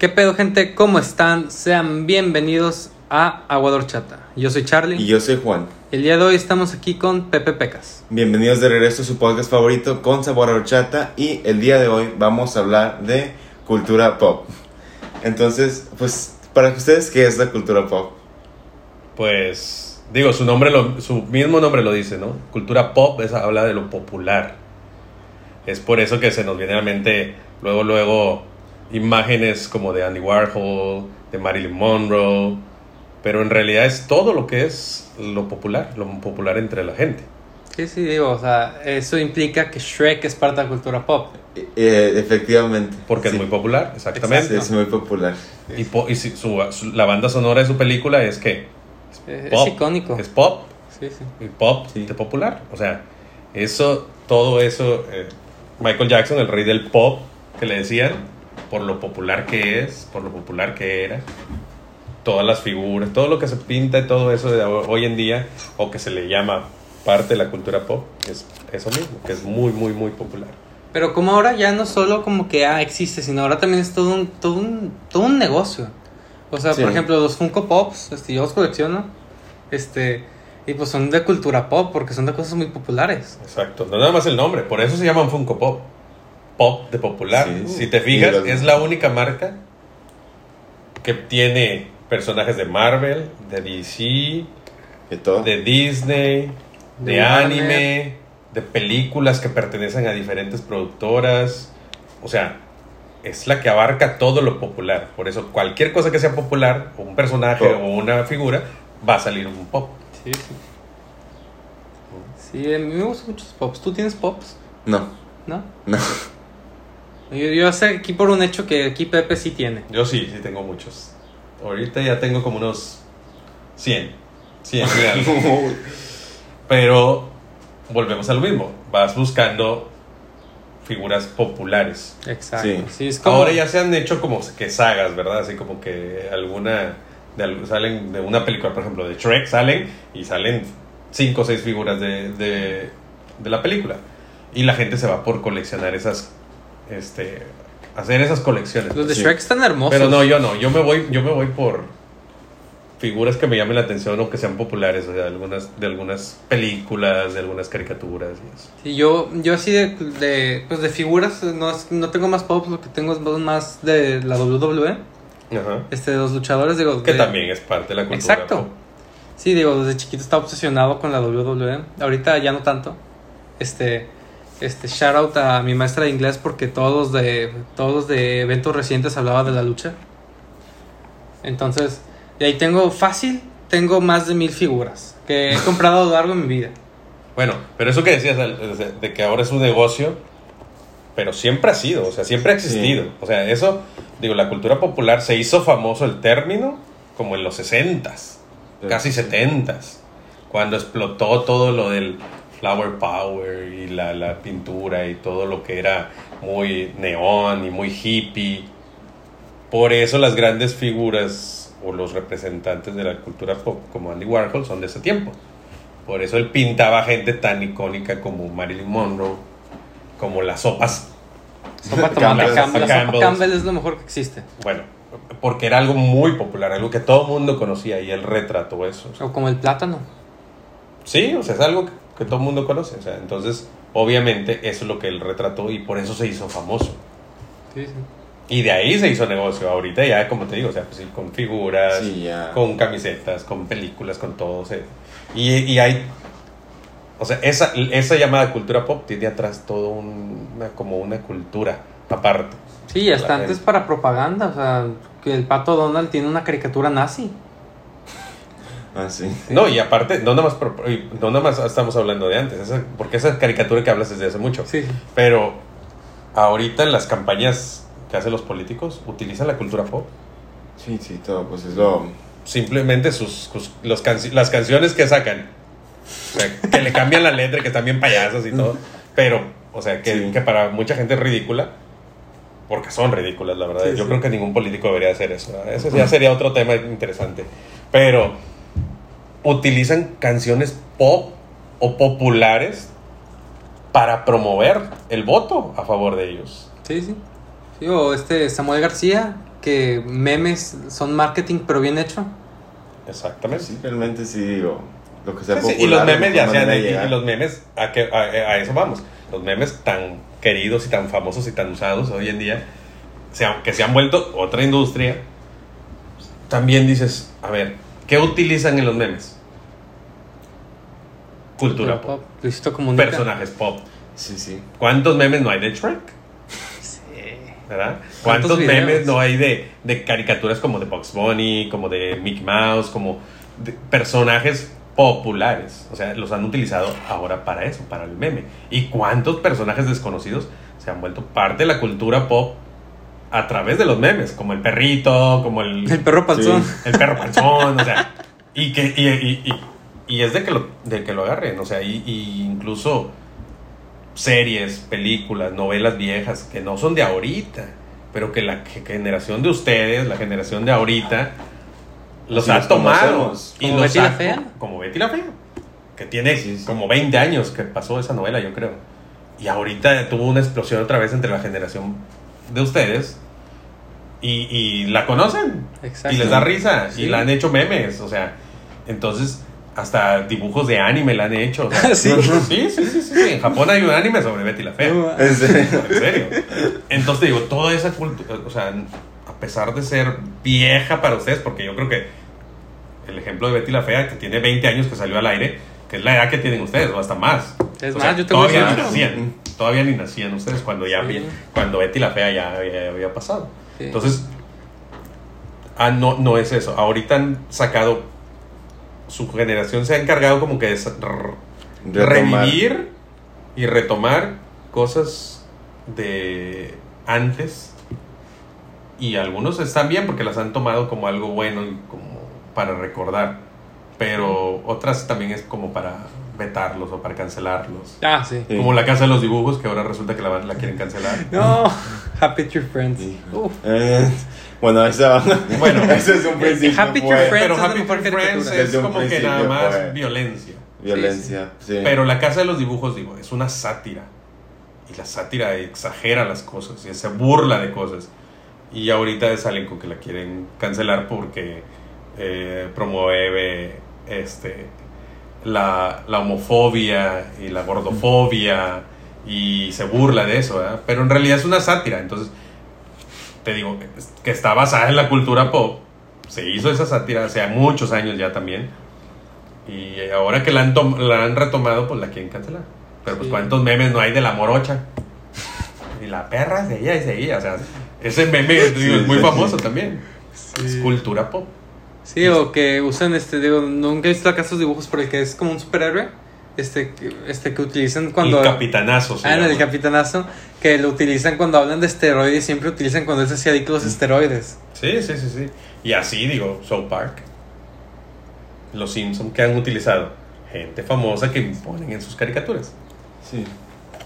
¿Qué pedo, gente? ¿Cómo están? Sean bienvenidos a Aguador Chata. Yo soy Charlie. Y yo soy Juan. El día de hoy estamos aquí con Pepe Pecas. Bienvenidos de regreso a su podcast favorito con sabor a horchata. Y el día de hoy vamos a hablar de cultura pop. Entonces, pues, para ustedes, ¿qué es la cultura pop? Pues, digo, su nombre, lo, su mismo nombre lo dice, ¿no? Cultura pop es, habla de lo popular. Es por eso que se nos viene a la mente luego, luego, imágenes como de Andy Warhol, de Marilyn Monroe, pero en realidad es todo lo que es lo popular, lo popular entre la gente. Sí, sí, digo, o sea, eso implica que Shrek es parte de la cultura pop. Eh, efectivamente. Porque Sí. es muy popular, exactamente. Es muy popular. Y, po- y si- su- su- la banda sonora de su película es que Es, es pop, icónico. Es pop, Sí, sí. y pop Sí. de popular. O sea, eso, todo eso, eh, Michael Jackson, el rey del pop, que le decían, por lo popular que es, por lo popular que era, todas las figuras, todo lo que se pinta y todo eso de ho- hoy en día, o que se le llama parte de la cultura pop, es eso mismo, que es muy, muy, muy popular. Pero como ahora ya no solo como que ah, existe, sino ahora también es todo un, todo un, todo un negocio. O sea, Sí. por ejemplo, los Funko Pops, este, yo los colecciono, este, y pues son de cultura pop, porque son de cosas muy populares. Exacto, no nada más el nombre, por eso se llaman Funko Pop. Pop de popular. Sí. Si te fijas, es la única marca que tiene personajes de Marvel, de DC, De todo. de Disney, de, De anime, de películas que pertenecen a diferentes productoras. O sea, es la que abarca todo lo popular. Por eso cualquier cosa que sea popular, un personaje Pop. o una figura, va a salir un pop. Sí, sí. Sí, a mí me gustan muchos pops. ¿Tú tienes pops? No, ¿No? no. Yo, yo sé aquí por un hecho que aquí Pepe sí tiene. Yo sí, sí tengo muchos. Ahorita ya tengo como unos 100. 100 y algo. Pero volvemos a lo mismo. Vas buscando figuras populares. Exacto. Sí. Sí, es como... Ahora ya se han hecho como que sagas, ¿verdad? Así como que alguna... De, al- salen de una película, por ejemplo, de Shrek, salen y salen cinco o seis figuras de, de, de la película. Y la gente se va por coleccionar esas... Este, hacer esas colecciones. Los de Sí. Shrek están hermosos. Pero no, yo no, yo me voy, yo me voy por figuras que me llamen la atención o que sean populares, o sea, algunas, de algunas películas, de algunas caricaturas y eso. Sí, yo, yo así de, de, pues de figuras, no, no tengo más pops, lo que tengo es más de la WWE, Ajá. este, de los luchadores, digo... Que de- también es parte de la cultura. Exacto. pop. Sí, digo, desde chiquito estaba obsesionado con la WWE, ahorita ya no tanto. Este, este, shout out a mi maestra de inglés porque todos de, todos de eventos recientes hablaban de la lucha. Entonces, de ahí tengo fácil, tengo más de mil figuras que he comprado a lo largo de mi vida. Bueno, pero eso que decías de, que ahora es un negocio, pero siempre ha sido, o sea, siempre ha existido. O sea, eso, digo, la cultura popular se hizo famoso el término como en los 60s, casi 70s, cuando explotó todo lo del flower power y la, la pintura y todo lo que era muy neón y muy hippie. Por eso las grandes figuras o los representantes de la cultura pop como Andy Warhol son de ese tiempo. Por eso él pintaba gente tan icónica como Marilyn Monroe, como las sopas. Sopa. Campbell. Campbell es lo mejor que existe. Bueno, porque era algo muy popular, algo que todo el mundo conocía y él retrató eso. O como el plátano. Sí, o sea, es algo que, todo el mundo conoce. O sea, entonces, obviamente, eso es lo que él retrató y por eso se hizo famoso. Sí, sí. Y de ahí se hizo negocio. Ahorita ya, como te digo, o sea, pues sí, con figuras, Sí, ya. con camisetas, con películas, con todo. o sea, y, y hay. O sea, esa, esa llamada cultura pop tiene atrás todo un- una, como una cultura aparte. Sí, hasta antes para propaganda. O sea, que el pato Donald tiene una caricatura nazi. Ah, sí. No, y aparte, no nada más, no nada más estamos hablando de antes, esa- porque esa caricatura que hablas desde hace mucho. Sí. Pero ahorita en las campañas que hacen los políticos utilizan la cultura pop. Sí, sí, todo, pues es lo... simplemente sus, sus- los las canciones que sacan. O sea, que le cambian la letra, que están bien payasos y todo. Pero, o sea, que, Sí. que para mucha gente es ridícula. Porque son ridículas, la verdad. Sí, Yo sí. creo que ningún político debería hacer eso. ¿verdad? Ese ya sería otro tema interesante. Pero utilizan canciones pop o populares para promover el voto a favor de ellos. Sí, sí. Sí, o este Samuel García, que memes son marketing pero bien hecho. Exactamente. Sí, realmente sí digo. Lo que sea Sí, y los memes ya sean, y, los memes, a, que, a, a eso vamos. Los memes tan queridos y tan famosos y tan usados hoy en día, que se han vuelto otra industria, también dices, a ver, ¿qué utilizan en los memes? Cultura pop, Comunica. personajes pop. Sí, sí. ¿Cuántos memes no hay de Shrek? Sí. ¿Verdad? ¿Cuántos memes no hay de, de caricaturas como de Bugs Bunny, como de Mickey Mouse, como de personajes populares? O sea, los han utilizado ahora para eso, para el meme. ¿Y cuántos personajes desconocidos se han vuelto parte de la cultura pop a través de los memes? Como el perrito, como el, El perro panzón. el perro panzón, o sea, y que y, y- y- y es de que lo, de que lo agarren, o sea, y, y incluso series, películas, novelas viejas que no son de ahorita, pero que la que- generación de ustedes, la generación de ahorita, los Sí, ha los tomado. conocemos. ¿Como los Betty ha- la Fea? Como Betty la Fea, que tiene Sí, sí. como 20 años que pasó esa novela, yo creo. Y ahorita tuvo una explosión otra vez entre la generación de ustedes y, y la conocen. Exacto. Y les da risa. Sí. Y la han hecho memes. O sea, entonces hasta dibujos de anime la han hecho. o sea, ¿Sí? sí, sí, sí, sí. En Japón hay un anime sobre Betty la Fea. No, En serio. En serio. Entonces digo, toda esa cultura, o sea, a pesar de ser vieja para ustedes, porque yo creo que el ejemplo de Betty la Fea, que tiene 20 años que salió al aire, que es la edad que tienen ustedes, o hasta más. Es O más, sea, yo tengo todavía ni nacían. Todavía ni nacían ustedes cuando ya Sí. cuando Betty la Fea ya, ya había pasado. Sí. Entonces, ah, no, no es eso. Ahorita han sacado, su generación se ha encargado como que de Retomar. revivir y retomar cosas de antes. Y algunos están bien porque las han tomado como algo bueno y como para recordar. Pero otras también es como para vetarlos o para cancelarlos. Ah, sí. Sí. Como la casa de los dibujos que ahora resulta que la, van- la quieren cancelar. No, Happy Tree Friends. Sí. Uf. Eh, bueno, esa Bueno, ese es un principio. Happy Tree Friends Pero Happy Tree Friends es como que nada más fue- violencia. Violencia, sí. Pero la casa de los dibujos, digo, es una sátira. Y la sátira exagera las cosas y se burla de cosas. Y ahorita salen con que la quieren cancelar porque eh, promueve este, la, la homofobia y la gordofobia y se burla de eso, ¿verdad? Pero en realidad es una sátira. Entonces, te digo, que está basada en la cultura pop. Se hizo esa sátira hace muchos años ya también. Y ahora que la han, tom- la han retomado, pues la quieren cancelar. Pero pues Sí. cuántos memes no hay de la morocha. Y la perra seguía y seguía. O sea, ese meme digo, es muy sí, famoso también. Es cultura pop. Sí, o que usan este, digo, nunca he visto acá estos dibujos por el que es como un superhéroe, este, que- este que utilizan cuando... El capitanazo. se Ah, en el llama. capitanazo, que lo utilizan cuando hablan de esteroides, siempre utilizan cuando se hacía adicto a los esteroides. Sí, sí, sí, sí. Y así digo, South Park. Los Simpsons que han utilizado. Gente famosa que ponen en sus caricaturas. Sí.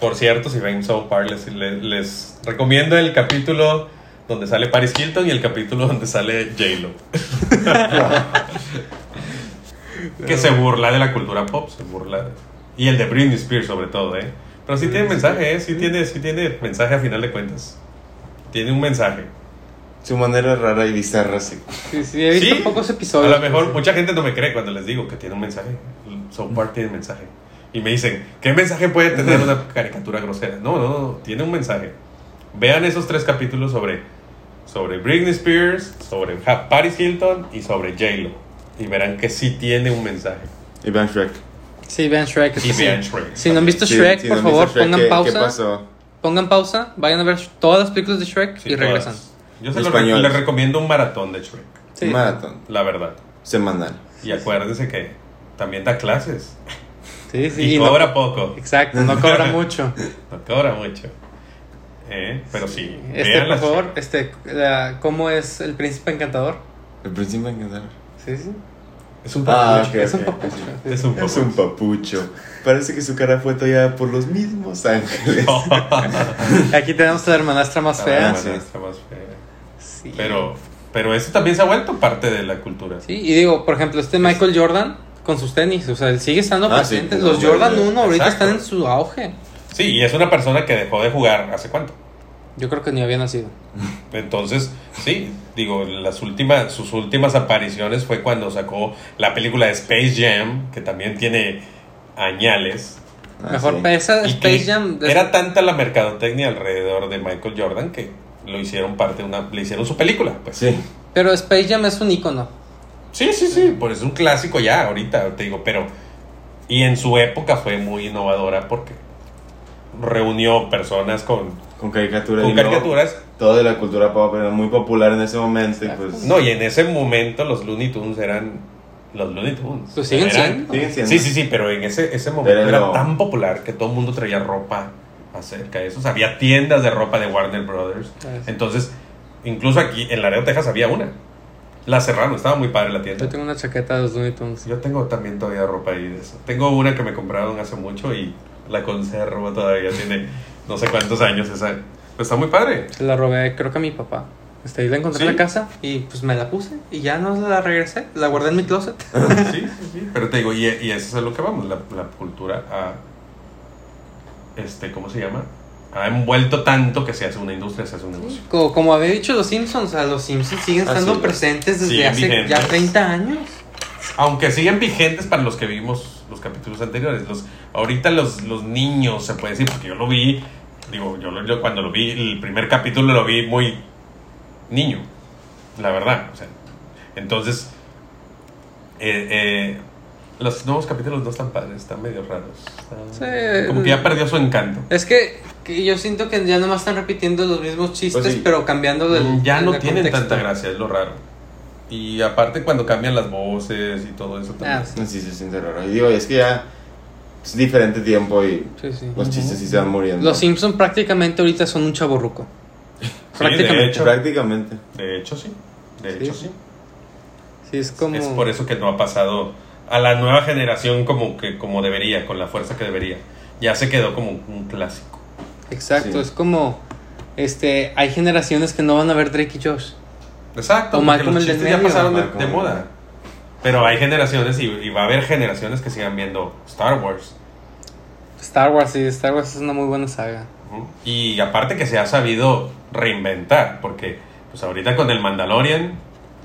Por cierto, si ven South Park, les, les, les recomiendo el capítulo donde sale Paris Hilton y el capítulo donde sale J-Lo. que se burla de la cultura pop, se burla. Y el de Britney Spears, sobre todo, ¿eh? Pero sí tiene mensaje, ¿eh? Sí tiene, sí tiene mensaje a final de cuentas. Tiene un mensaje. Su manera rara y bizarra, sí. Sí, sí, he visto Sí, pocos A episodios. lo mejor mucha gente no me cree cuando les digo que tiene un mensaje. South Park tiene mensaje. Y me dicen, ¿qué mensaje puede tener una caricatura grosera? No, no, no, tiene un mensaje. Vean esos tres capítulos sobre, sobre Britney Spears, sobre Paris Hilton y sobre J-Lo. Y verán que sí tiene un mensaje. Y vean Shrek. Sí, vean Shrek. Y sí. vean Shrek. Si no han visto Sí, Shrek, si por no favor, Shrek, pongan ¿qué- pausa. ¿Qué pasó? Pongan pausa, vayan a ver todas las películas de Shrek Sí, y regresan. todas. Yo se lo Españoles. les recomiendo un maratón de Shrek, Sí. Maratón. la verdad. Semanal. Y acuérdense que también da clases. Sí, sí. y y no- cobra poco. Exacto, no cobra mucho. No cobra mucho. Eh, pero sí. Este, por las- favor, este, la- ¿cómo es el príncipe encantador? El príncipe encantador. Sí, sí. Es un Ah, papucho. ok. Es un papucho. Es un Es un papucho. Parece que su cara fue tallada por los mismos ángeles. Aquí tenemos a la hermanastra más La fea. Ah, sí. maestra más fea. Sí. Pero, pero eso también se ha vuelto parte de la cultura. Sí, y digo, por ejemplo, este Michael Jordan con sus tenis, o sea, él sigue estando Ah, sí, presente. como Los Jordan verde. 1 ahorita Exacto. están en su auge. Sí, y es una persona que dejó de jugar hace cuánto. Yo creo que ni había nacido. Entonces, sí, digo, las últimas, sus últimas apariciones fue cuando sacó la película de Space Jam, que también tiene añales. Ah, Mejor sí. esa Y Space Jam. Era tanta la mercadotecnia alrededor de Michael Jordan que lo hicieron parte de una, le hicieron su película, pues. Sí. Pero Space Jam es un icono. Sí, sí, sí, por eso es un clásico ya, ahorita te digo, pero. Y en su época fue muy innovadora porque reunió personas con, Con caricaturas. con caricaturas. Todo de la cultura pop era muy popular en ese momento. Y pues. No, y en ese momento los Looney Tunes eran los Looney Tunes. Pues siguen Eran- siendo. Siguen siendo. Sí, sí, sí, pero en ese, ese momento Pero era no. tan popular que todo el mundo traía ropa acerca de eso. O sea, había tiendas de ropa de Warner Brothers. Ah. Entonces, incluso aquí en Laredo, Texas, había una. La cerraron, estaba muy padre la tienda. Yo tengo una chaqueta de los Looney Tunes. Yo tengo también todavía ropa ahí de eso. Tengo una que me compraron hace mucho y la conservo todavía. Tiene no sé cuántos años esa. Pues está muy padre. Se la robé, creo que a mi papá. Este, ahí la encontré ¿Sí? en la casa y pues me la puse y ya no la regresé. La guardé en mi closet. Sí, sí, sí. Pero te digo, y, y eso es a lo que vamos. La, la cultura ha. Este, ¿Cómo se llama? Ha envuelto tanto que se hace una industria, se hace un negocio. Como, como había dicho los Simpsons, o sea, los Simpsons siguen estando es. presentes desde hace vigentes. ya 30 años. Aunque siguen vigentes para los que vimos los capítulos anteriores. Los, ahorita los, los niños, se puede decir, porque yo lo vi, digo, yo, lo- yo cuando lo vi, el primer capítulo lo vi muy niño, la verdad. O sea, entonces, eh, eh, los nuevos capítulos no están padres, están medio raros. Están- Sí. como que ya perdió su encanto. Es que, que yo siento que ya nomás están repitiendo los mismos chistes, Pues sí. pero cambiando el. Mm, ya no tienen contexto. tanta gracia, es lo raro. Y aparte cuando cambian las voces y todo eso también. Ah, sí. Sí, se siente raro. Y digo, es que ya es diferente tiempo y Sí, sí. los chistes sí se van muriendo. Los Simpsons prácticamente ahorita son un chaborruco. Sí, prácticamente. de hecho, Prácticamente. de hecho sí. De Sí. hecho sí. Sí, es como. Es por eso que no ha pasado a la nueva generación como que como debería, con la fuerza que debería. Ya se quedó como un clásico. Exacto, Sí. es como. Este, hay generaciones que no van a ver Drake y Josh. Exacto. O Malcolm los el del ya medio. pasaron de, Malcolm de el- moda. Pero hay generaciones y, y va a haber generaciones que sigan viendo Star Wars. Star Wars, sí, Star Wars es una muy buena saga. Y aparte que se ha sabido reinventar, porque pues ahorita con el Mandalorian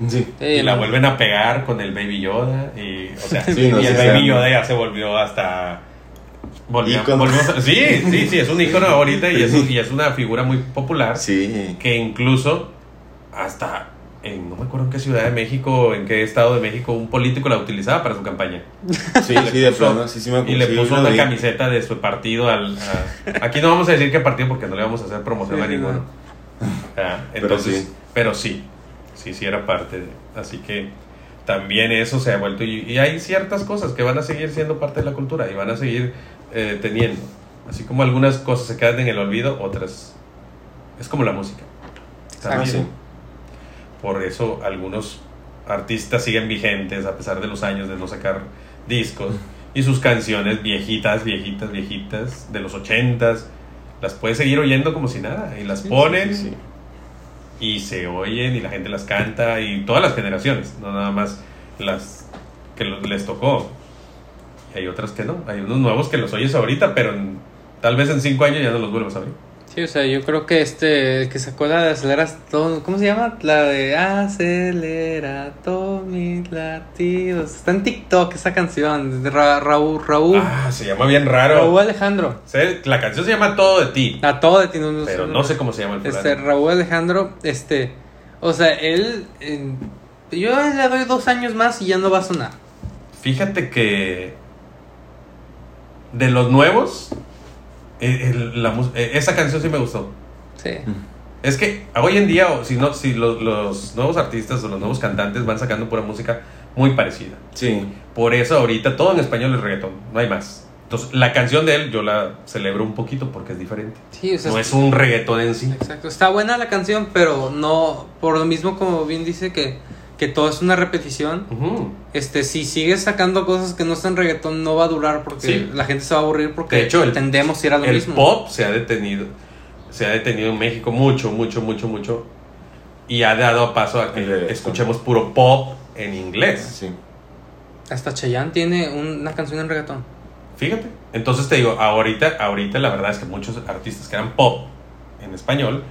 Sí. Sí, y la vuelven a pegar con el Baby Yoda y o sea, Sí, no y el Baby. Yoda ya se volvió hasta volvió- a- sí, sí, sí, es un icono ahorita y es, y es una figura muy popular Sí. que incluso hasta en no me acuerdo en qué ciudad de México, en qué estado de México un político la utilizaba para su campaña. Sí, sí, de plano. Sí, sí me Y le puso una camiseta de su partido al... a- aquí no vamos a decir qué partido porque no le vamos a hacer promoción Sí, a ninguno. Ah, Pero entonces, sí. pero sí, sí, sí era parte de... Así que también eso se ha vuelto... Y, y hay ciertas cosas que van a seguir siendo parte de la cultura y van a seguir eh, teniendo. Así como algunas cosas se quedan en el olvido, otras... Es como la música. Ah, También. sí. Por eso algunos artistas siguen vigentes a pesar de los años de no sacar discos. Y sus canciones viejitas, viejitas, viejitas, de los ochentas, las puedes seguir oyendo como si nada. Y las Sí, ponen Sí, sí. y se oyen y la gente las canta y todas las generaciones, no nada más las que les tocó. Y hay otras que no. Hay unos nuevos que los oyes ahorita, pero en- tal vez en cinco años ya no los vuelvas a oír. Sí, o sea, yo creo que este, que sacó la de aceleras todo, ¿cómo se llama? La de acelera todos mis latidos. Está en TikTok esa canción, de Ra- Raúl, Raúl, Ah, se llama bien raro. Raúl Alejandro. La canción se llama Todo de ti, A todo de ti, no, pero no sé cómo se llama el fulano. Este, Raúl Alejandro, este, o sea, él, yo le doy dos años más y ya no va a sonar. Fíjate que de los nuevos, el- la eh, esa canción sí me gustó. Sí. Es que hoy en día, o si no, si los, los nuevos artistas o los nuevos cantantes van sacando pura música muy parecida. Sí. Por eso ahorita todo en español es reggaetón, no hay más. Entonces, la canción de él yo la celebro un poquito porque es diferente. Sí, o sea, No es un reggaetón en sí. Exacto, está buena la canción, pero no, por lo mismo como bien dice que, que todo es una repetición. Este, si sigues sacando cosas que no están reggaetón, no va a durar porque Sí. la gente se va a aburrir porque De hecho, el- tendemos a ir a lo El mismo. pop se ha detenido. Se ha detenido en México mucho, mucho, mucho, mucho. Y ha dado paso a que El reggaetón. escuchemos puro pop en inglés. Sí. Hasta Chayanne tiene una canción en reggaetón. Fíjate. Entonces te digo, ahorita, ahorita la verdad es que muchos artistas que eran pop en español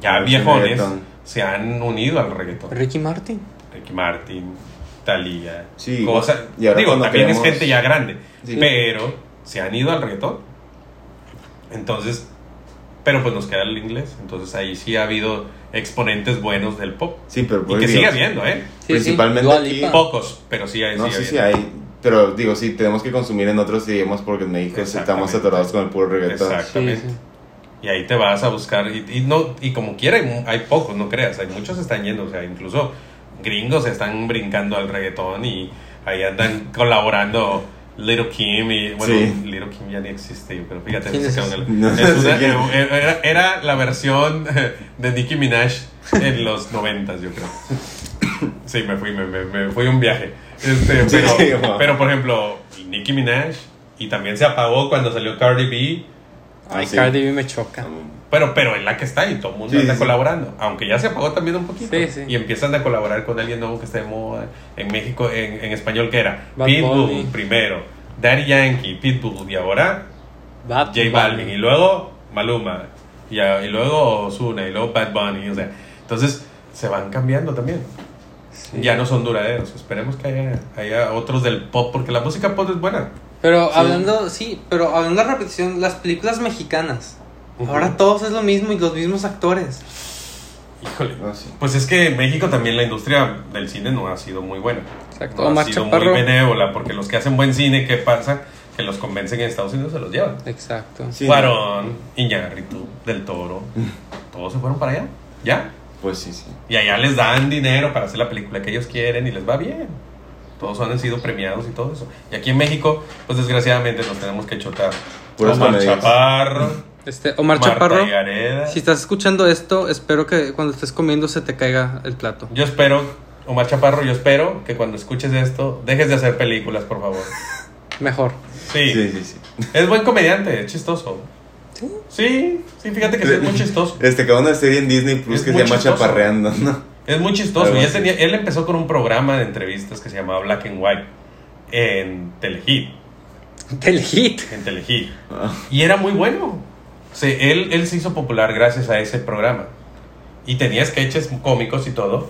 ya viejones reggaetón. se han unido al reggaetón. Ricky Martin. Ricky Martin, Thalía, Sí, cosa- y ahora digo, también queremos- es gente ya grande, Sí. pero se han ido al reggaetón. Entonces, pero pues nos queda el inglés, entonces ahí sí ha habido exponentes buenos del pop. Sí, pero Y pues, que digo, sigue habiendo, ¿eh? Sí, Principalmente aquí-. Pocos, pero sí hay. No, sí, sí hay. Pero digo, sí, tenemos que consumir en otros idiomas porque en México estamos saturados con el puro reggaetón. Sí, Exactamente. Y ahí te vas a buscar, y, y no, y como quiera, hay, hay pocos, no creas, hay muchos están yendo, o sea, incluso gringos están brincando al reggaetón y ahí andan colaborando Little Kim y, bueno, Sí. Little Kim ya ni existe, pero fíjate, era, era la versión de Nicki Minaj en los noventas, yo creo. Sí, me fui, me, me, me fui un viaje. Este, pero, sí, pero, por ejemplo, Nicki Minaj, y también se apagó cuando salió Cardi B, Ah, sí. Cardi B me choca. pero, pero es la que está y todo el mundo Sí, anda sí. colaborando. Aunque ya se apagó también un poquito. Sí, sí. Y empiezan a colaborar con alguien nuevo que está de moda. En México, en, en español, que era? Bad Pitbull Bunny. primero. Daddy Yankee, Pitbull. Y ahora Bad J Balvin. Y luego Maluma. Y, y luego Ozuna. Y luego Bad Bunny. O sea, entonces se van cambiando también. Sí. Ya no son duraderos. Esperemos que haya, haya otros del pop. Porque la música pop es buena. Pero Sí. hablando, sí, pero hablando de repetición, las películas mexicanas. Ujú. Ahora todos es lo mismo y los mismos actores. Híjole. Ah, sí. Pues es que en México también la industria del cine no ha sido muy buena. Exacto. No ha sido Chaparro. muy benévola, porque los que hacen buen cine, ¿qué pasa? Que los convencen en Estados Unidos, se los llevan. Exacto. Sí, Cuarón, Iñárritu, Del Toro, todos se fueron para allá, ¿ya? Pues sí, sí. Y allá les dan dinero para hacer la película que ellos quieren y les va bien. Todos han sido premiados y todo eso. Y aquí en México, pues desgraciadamente nos tenemos que chotar. Omar comedias. Chaparro, Este, Omar Marta Chaparro. Gareda. Si estás escuchando esto, espero que cuando estés comiendo se te caiga el plato. Yo espero, Omar Chaparro, yo espero que cuando escuches esto, dejes de hacer películas, por favor. Mejor. Sí, Sí, sí, sí. es buen comediante, es chistoso. ¿Sí? Sí, sí, fíjate que sí es muy chistoso. Este, acabó una serie en Disney Plus Es que se llama chistoso. Chaparreando, ¿no? Es muy chistoso. Y él, así. tenía- él empezó con un programa de entrevistas que se llamaba Black and White en Telehit. Telehit. En Telehit. Ah, Y era muy bueno. Él, él se hizo popular gracias a ese programa. Y tenía sketches cómicos y todo.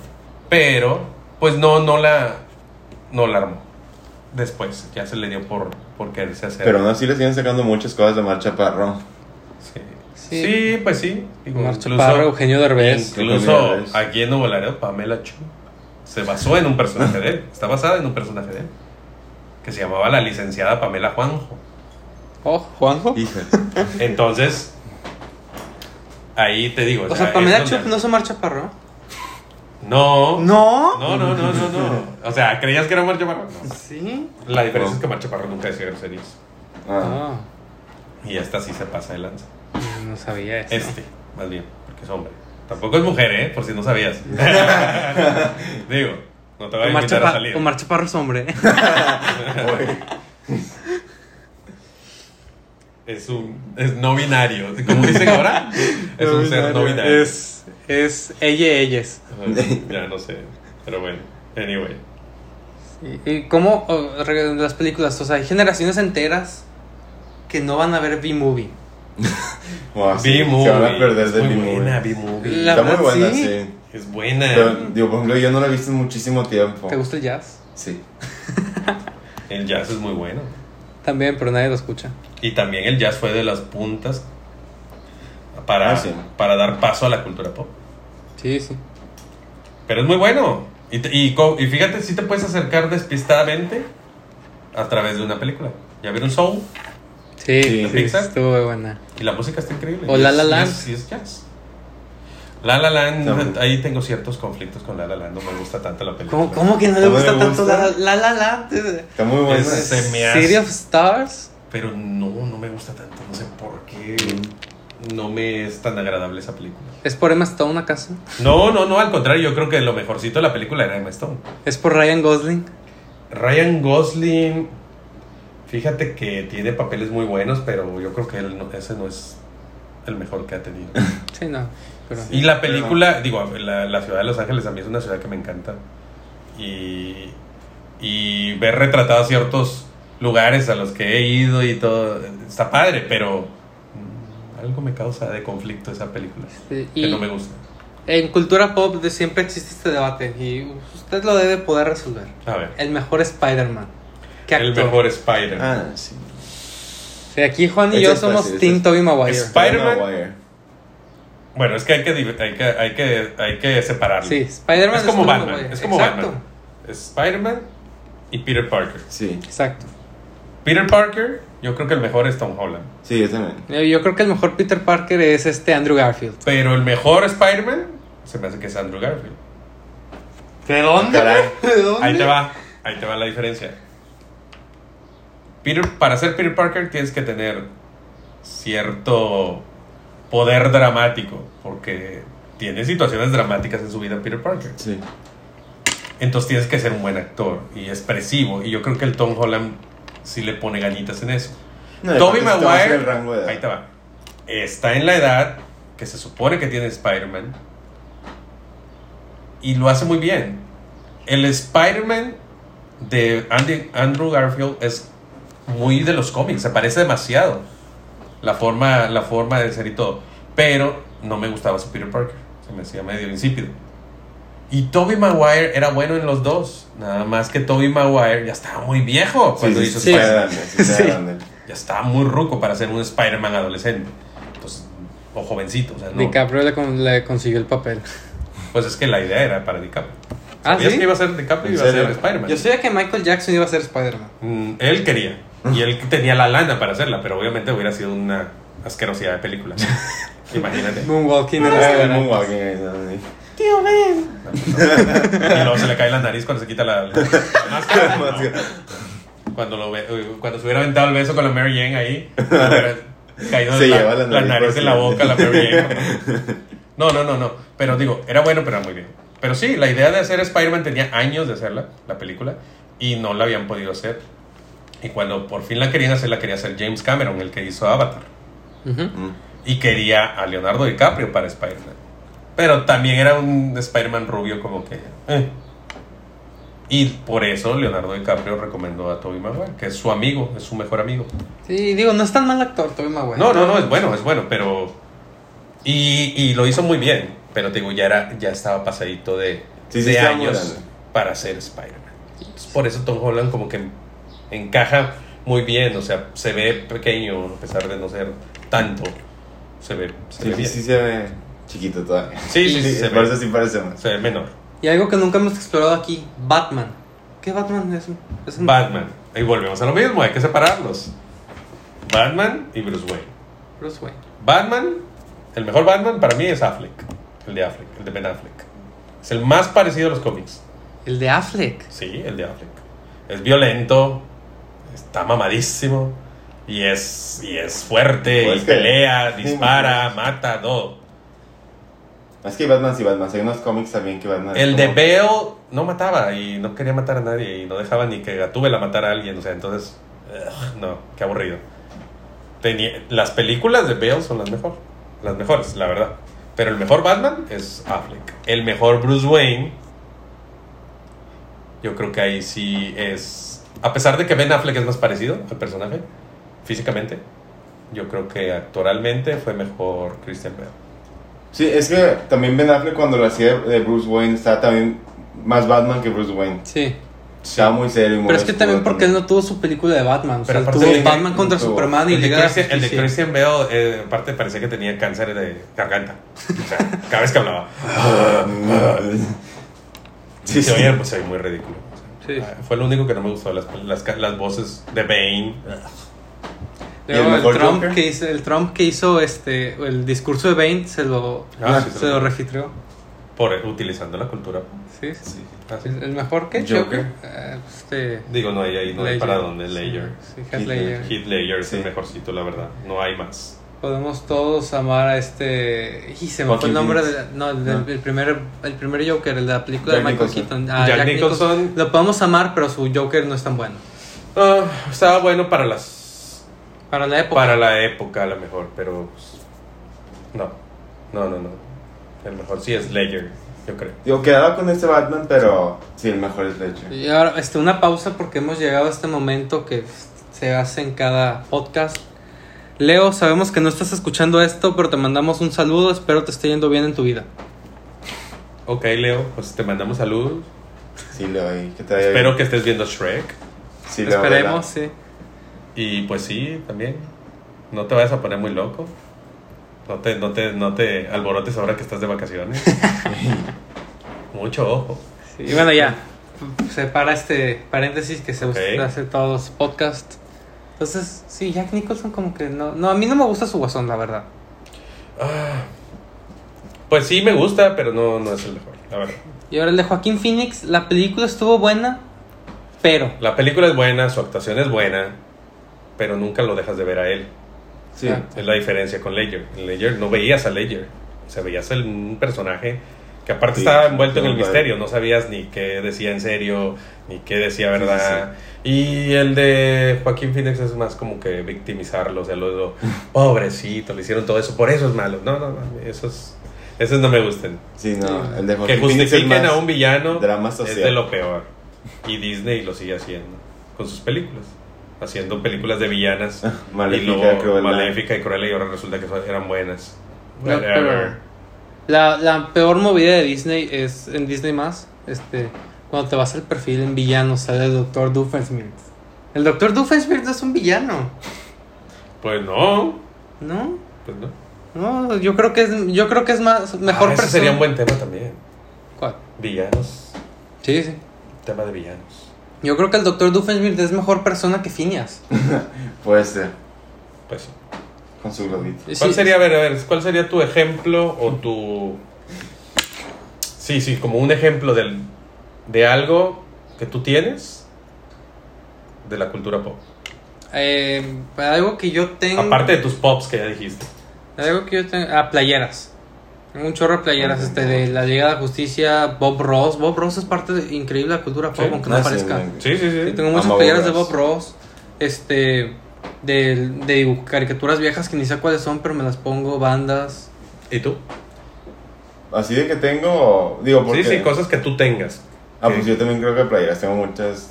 Pero, pues no, no la, no la armó. Después, ya se le dio por, por quererse hacer. Pero aún así le siguen sacando muchas cosas de Mar Chaparro. Sí. Pues sí. Digo, Omar incluso- Eugenio Derbez. Incluso aquí en Nuevo Laredo, Pamela Chu se basó en un personaje de él. Está basada en un personaje de él. Que se llamaba la licenciada Pamela Juanjo. Oh, Juanjo. Hija. Entonces, ahí te digo. O sea, es Pamela Chup no es Omar Chaparro. No. No. No, no, no, no, no. O sea, ¿creías que era Omar Chaparro? No. Sí. La diferencia No. es que Omar Chaparro nunca decía groserías. Ah. Ah, Y esta sí se pasa de lanza. No sabía eso. Este, más bien, porque es hombre. Tampoco es mujer, ¿eh? Por si no sabías. Digo, no te voy a Omar, invitar a Chapa- salir. Omar Chaparro es hombre. Es un. Es no binario. ¿Cómo dicen ahora? Es un ser no binario. Es, es ella, ellas. Ya no sé. Pero bueno, anyway. ¿Y, cómo oh, las películas? O sea, hay generaciones enteras que no van a ver B-Movie. B-Movie. Se van a perder es de muy B-Movie. Está muy buena, sí. sí. Es buena. Pero, digo, por ejemplo, yo no la he visto en muchísimo tiempo. ¿Te gusta el jazz? Sí. El jazz es muy bueno. También, pero nadie lo escucha. Y también el jazz fue de las puntas para, Ah, sí. para dar paso a la cultura pop. Sí, sí. Pero es muy bueno. Y, te- y, co- y fíjate, si te puedes acercar despistadamente a través de una película. ¿Ya vieron Soul? Sí, Sí. sí, Pixar. estuvo muy buena. Y la música está increíble. O La La Land. es- y es jazz. La La Land, ahí tengo ciertos conflictos con La La Land. No me gusta tanto la película. ¿Cómo, cómo que no le ¿No gusta tanto la la la la? Está muy buena. City of Stars. Pero no, no me gusta tanto. No sé por qué. No me es tan agradable esa película. ¿Es por Emma Stone acaso? No, no, no, al contrario. Yo creo que lo mejorcito de la película era Emma Stone. ¿Es por Ryan Gosling? Ryan Gosling, fíjate que tiene papeles muy buenos, pero yo creo que él no- ese no es el mejor que ha tenido. Sí, no. Pero... Y la película, digo, la, la ciudad de Los Ángeles a mí es una ciudad que me encanta. Y, y ver retratados ciertos lugares a los que he ido y todo, está padre, pero mm, algo me causa de conflicto esa película. Sí, Que no me gusta. en cultura pop de siempre existe este debate y usted lo debe poder resolver. A ver. El mejor Spider-Man. ¿Qué El mejor Spider. Ah, sí. Sí, aquí Juan y yo es somos Team es- Tobey Maguire. Spider-Man. Bueno, es que hay que, hay que, hay que, hay que separarlo. Sí, Spider-Man es como Batman. Maguire. Es como Exacto. Batman. Es Spider-Man y Peter Parker. Sí, Exacto. Peter Parker, yo creo que el mejor es Tom Holland. sí, yo también. Yo yo creo que el mejor Peter Parker es este Andrew Garfield. Pero el mejor Spider-Man se me hace que es Andrew Garfield. ¿De dónde? ¿De dónde? Ahí te va, ahí te va la diferencia. Peter, para ser Peter Parker tienes que tener cierto poder dramático, porque tiene situaciones dramáticas en su vida Peter Parker. Sí. Entonces tienes que ser un buen actor y expresivo, y yo creo que el Tom Holland sí le pone ganitas en eso. No, en Maguire, el rango de edad. ahí te va, está en la edad que se supone que tiene Spider-Man y lo hace muy bien. El Spider-Man de Andy- Andrew Garfield es muy de los cómics, se parece demasiado la forma, la forma de ser y todo, pero no me gustaba su Peter Parker, se me hacía medio insípido. Y Tobey Maguire era bueno en los dos, nada más que Tobey Maguire ya estaba muy viejo cuando sí, hizo sí, Spider-Man sí, ya estaba muy ruco para ser un Spider-Man adolescente. Entonces, o jovencito, o sea, no. DiCaprio le, con- le consiguió el papel. Pues es que la idea era para DiCaprio. Ah, ¿Sabías ¿sí? que iba a ser DiCaprio y ¿En iba a ser? Spider-Man? Yo sabía que Michael Jackson iba a ser Spider-Man. Mm, él quería. Y él tenía la lana para hacerla, pero obviamente hubiera sido una asquerosidad de película. Imagínate. Moonwalking en la Ah, el escalera. moonwalking ¿no? Tío, ven. Y luego se le cae la nariz cuando se quita la, la- la máscara. Más que- Cuando, lo ve- cuando se hubiera aventado el beso con la Mary Jane ahí, le hubiera caído Se la, lleva la la nariz nariz por en la boca la Mary Jane. No, no, no, no. Pero digo, era bueno, pero era muy bien. Pero sí, la idea de hacer Spider-Man tenía años de hacerla, la película, y no la habían podido hacer. Y cuando por fin la querían hacer, la quería hacer James Cameron, el que hizo Avatar. Mm. Y quería a Leonardo DiCaprio para Spider-Man. Pero también era un Spider-Man rubio como que... eh. Y por eso Leonardo DiCaprio recomendó a Tobey Maguire, que es su amigo, es su mejor amigo. Sí, digo, no es tan mal actor, Tobey Maguire. No, no, no, es bueno, es bueno, pero... Y, y lo hizo muy bien, pero te digo, ya, era, ya estaba pasadito de, Sí, de años para ser Spider-Man. Por eso Tom Holland como que encaja muy bien, o sea, se ve pequeño a pesar de no ser tanto. Se ve, se Sí, ve sí, bien. sí se ve chiquito todavía. Sí, sí, sí, Sí, se, por ve, eso sí parece más. se ve menor. Y algo que nunca hemos explorado aquí, Batman. ¿Qué Batman es? es un- Batman. Y volvemos a lo mismo, hay que separarlos. Batman y Bruce Wayne. Bruce Wayne. Batman, el mejor Batman para mí es Affleck. El de Affleck, el de Ben Affleck. Es el más parecido a los cómics. El de Affleck. Sí, el de Affleck. Es violento, está mamadísimo y es, y es fuerte, Pues y que- pelea, sí, dispara, sí. mata, todo. Es que Batman sí, Batman. Hay unos cómics también que Batman. es El de Bale no mataba y no quería matar a nadie y no dejaba ni que Gatúbela matara a alguien. O sea, entonces, ugh, no, qué aburrido. Tenía, las películas de Bale son las mejores, las mejores, la verdad. Pero el mejor Batman es Affleck. El mejor Bruce Wayne, yo creo que ahí sí es. A pesar de que Ben Affleck es más parecido al personaje, físicamente, yo creo que actoralmente fue mejor Christian Bale. Sí, es que también Ben Affleck cuando lo hacía de Bruce Wayne estaba también más Batman que Bruce Wayne. Sí. Estaba muy serio. y muy Pero es que también porque él no tuvo su película de Batman. O sea, Pero él aparte tuvo de- Batman contra tuvo- Superman y El de, Liga de la Christian, el de. Christian Bale, eh, aparte parecía que tenía cáncer de garganta. O sea, cada vez que hablaba. Sí, se oía, pues, se oía muy ridículo. O sea, Sí. ah, Fue lo único que no me gustó, las, las, las voces de Bane. ¿Y el Trump Joker? que hizo, el Trump que hizo este el discurso de Bane se lo, Ah, sí, se se lo- lo refritrió. Por utilizando la cultura. Sí. Sí. Ah, sí. ¿El mejor que Joker. Joker? Este, Digo, no hay ahí, no hay para dónde. Ledger. Sí, Heath Ledger. Heath Ledger es el Sí. mejorcito, la verdad. No hay más. Podemos todos amar a este. Y se me fue el nombre de. No, del- No. el primer, el primer Joker, el de la película Jack de Michael Nicholson. Keaton. Ah, Jack Nicholson. Lo podemos amar, pero su Joker no es tan bueno. Ah, estaba bueno para las Para la época. para la época a lo mejor, pero pues, no. No, no, no. El mejor sí es Ledger, yo creo. Digo, quedaba con este Batman, pero sí, el mejor es Ledger. Y ahora, este, una pausa porque hemos llegado a este momento que se hace en cada podcast. Leo, sabemos que no estás escuchando esto, pero te mandamos un saludo. Espero te esté yendo bien en tu vida. Ok, Leo, pues te mandamos saludos. Sí, Leo, ahí, que te vaya Espero bien. que estés viendo Shrek. Sí, Leo, Esperemos, sí. Y pues sí, también. No te vayas a poner muy loco. No te, no te, no te alborotes ahora que estás de vacaciones. Mucho ojo. Sí, Y bueno, ya. Se para este paréntesis que se Ok. usa hace todos los podcasts. Entonces, sí, Jack Nicholson como que no... No, a mí no me gusta su guasón, la verdad. Ah, pues sí me gusta, pero no, no es el mejor, la verdad. Y ahora el de Joaquín Phoenix, la película estuvo buena, pero... La película es buena, su actuación es buena, pero nunca lo dejas de ver a él. Sí. Ah. Es la diferencia con Ledger. En Ledger no veías a Ledger. O sea, veías el- un personaje que aparte Sí, estaba envuelto en el misterio. No sabías ni qué decía en serio, ni qué decía verdad. Y el de Joaquín Phoenix es más como que victimizarlo. O sea, lo, lo- pobrecito, le hicieron todo eso. Por eso es malo. No, no, no. Esos, esos no me gustan. Sí, no, el de Que es justifiquen a un villano drama es social. de lo peor. Y Disney lo sigue haciendo con sus películas. Haciendo películas de villanas. Maléfica, y luego Cruella. Maléfica y Cruella y ahora resulta que son- eran buenas. No, La, la peor movida de Disney es en Disney más, este, cuando te vas al perfil en villano sale el Dr. Doofenshmirtz. El Dr. Doofenshmirtz es un villano, Pues no, ¿no? pues no. No, yo creo que es, yo creo que es más mejor Ah, ese persona. sería un buen tema también. ¿Cuál? Villanos. Sí, sí. Tema de villanos. Yo creo que el Dr. Doofenshmirtz es mejor persona que Phineas. Puede ser, Pues sí. con su globito. ¿Cuál Sí, sería, a ver, a ver, cuál sería tu ejemplo o tu... Sí, sí, como un ejemplo del, de algo que tú tienes de la cultura pop. Eh, algo que yo tengo. Aparte de tus pops que ya dijiste. Algo que yo tengo. Ah, playeras. Tengo un chorro de playeras este, de la Liga de la Justicia, Bob Ross. Bob Ross es parte de- increíble de la cultura pop, Sí. aunque no Ah, sí, parezca. me- Sí, sí, sí. Sí, tengo muchas Amo a playeras de Bob Ross. Este. De, de caricaturas viejas que ni sé cuáles son, pero me las pongo, bandas. ¿Y tú? Así de que tengo, digo, porque... Sí, sí, cosas que tú tengas. Ah, pues yo también creo que playeras, tengo muchas...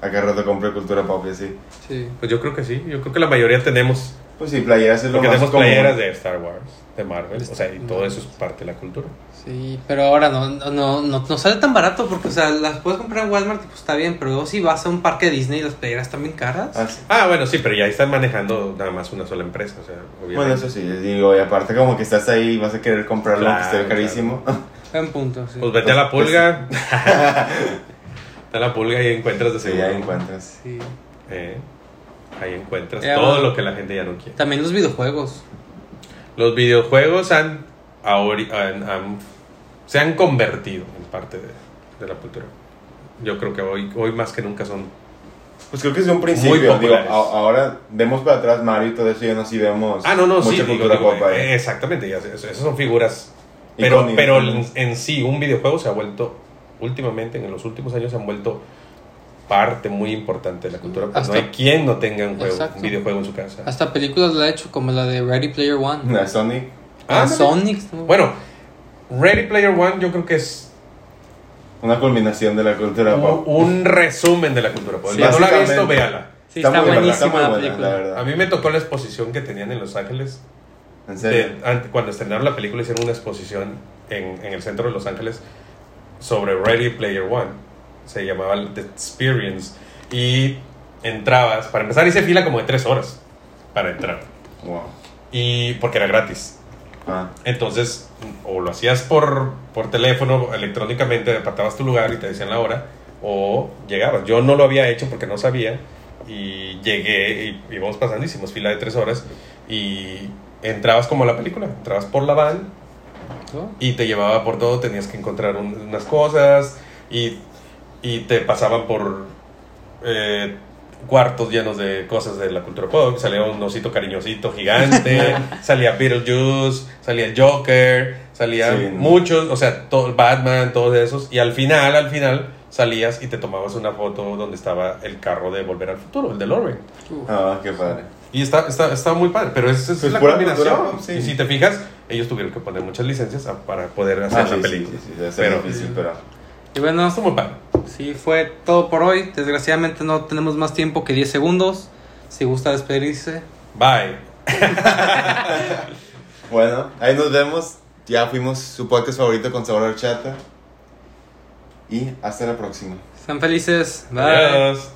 Acá rato compré cultura pop y así. Sí. Pues yo creo que sí. Yo creo que la mayoría tenemos. Pues sí, playeras es lo Porque más tenemos común. playeras de Star Wars, de Marvel. O sea, y todo eso es parte de la cultura. Sí, pero ahora no, no, no, no, sale tan barato porque, o sea, las puedes comprar en Walmart y pues está bien, pero luego si vas a un parque Disney las playeras están bien caras. Ah, sí. Ah, bueno, sí, pero ya están manejando nada más una sola empresa. O sea, obviamente. Bueno, eso sí, digo, y aparte como que estás ahí y vas a querer comprarlo Claro, aunque esté carísimo. En punto, sí. Pues vete a la pulga. Vete a la pulga y encuentras de sí, seguro. ahí encuentras. Sí. Eh, ahí encuentras Eh, todo bueno. lo que la gente ya no quiere. También los videojuegos. Los videojuegos han, ahori- han- han- se han convertido en parte de, de la cultura. Yo creo que hoy, hoy más que nunca son. Pues creo que es un principio, Muy digo, populares. a- ahora vemos para atrás Mario y todo eso, ya no sí vemos Ah, no, no, sí, mucha digo, cultura digo, pop ahí. eh, exactamente, ya esas son figuras. Pero, pero en, en sí, un videojuego se ha vuelto, últimamente, en los últimos años, se han vuelto parte muy importante de la cultura. Pues Hasta- no hay quien no tenga un, juego, Exacto. un videojuego en su casa. Hasta películas la he hecho, como la de Ready Player One. La Sonic, Ah, Ah, ándale. Sonic. ¿no? Bueno, Ready Player One yo creo que es una culminación de la cultura un, pop. un resumen de la cultura. pop. Sí, no la ha visto, véala. Sí, está, muy buenísima está muy la buena, película. la verdad. A mí me tocó la exposición que tenían en Los Ángeles. ¿En de- serio? ante- cuando estrenaron la película hicieron una exposición en, en el centro de Los Ángeles sobre Ready Player One. Se llamaba The Experience. Y entrabas, para empezar hice fila como de tres horas para entrar. Wow. Y porque era gratis. Ah, Entonces, o lo hacías por, por teléfono, electrónicamente, apartabas tu lugar y te decían la hora, o llegabas. Yo no lo había hecho porque no sabía, y llegué y íbamos pasando, hicimos fila de tres horas, y entrabas como a la película, entrabas por la van ¿No? y te llevaba por todo, tenías que encontrar un- unas cosas, y, y te pasaban por eh, cuartos llenos de cosas de la cultura pop, salía un osito cariñosito gigante, salía Beetlejuice, salía el Joker, salía Sí. muchos, o sea, todo, Batman, todos esos, y al final, al final salías y te tomabas una foto donde estaba el carro de Volver al Futuro, el de. Uf. ah, qué padre. Y está, está, está muy padre, pero esa es Pues la pura combinación. cultura sí. Y si te fijas, ellos tuvieron que poner muchas licencias a- para poder hacer Ah, la sí, sí, película. sí, sí, debe ser Pero- difícil, pero... Y bueno, Está muy padre. Sí, fue todo por hoy. Desgraciadamente no tenemos más tiempo que 10 segundos. Si gusta despedirse. Bye. Bueno, ahí nos vemos. Ya fuimos su podcast favorito con sabor a horchata. Y hasta la próxima. Sean felices. Bye. Adiós.